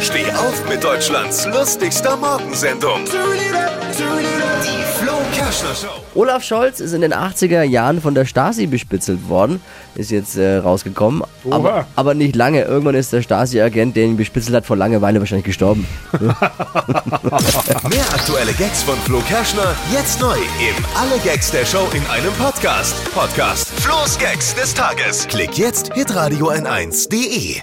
Steh auf mit Deutschlands lustigster Morgensendung. Die Flo Kerschner Show. Olaf Scholz ist in den 80er Jahren von der Stasi bespitzelt worden, ist jetzt äh, rausgekommen. Aber, aber nicht lange. Irgendwann ist der Stasi-Agent, der ihn bespitzelt hat, vor Langeweile wahrscheinlich gestorben. Mehr aktuelle Gags von Flo Kerschner jetzt neu im Alle Gags der Show in einem Podcast. Podcast Flo's Gags des Tages. Klick jetzt hitradio n1.de.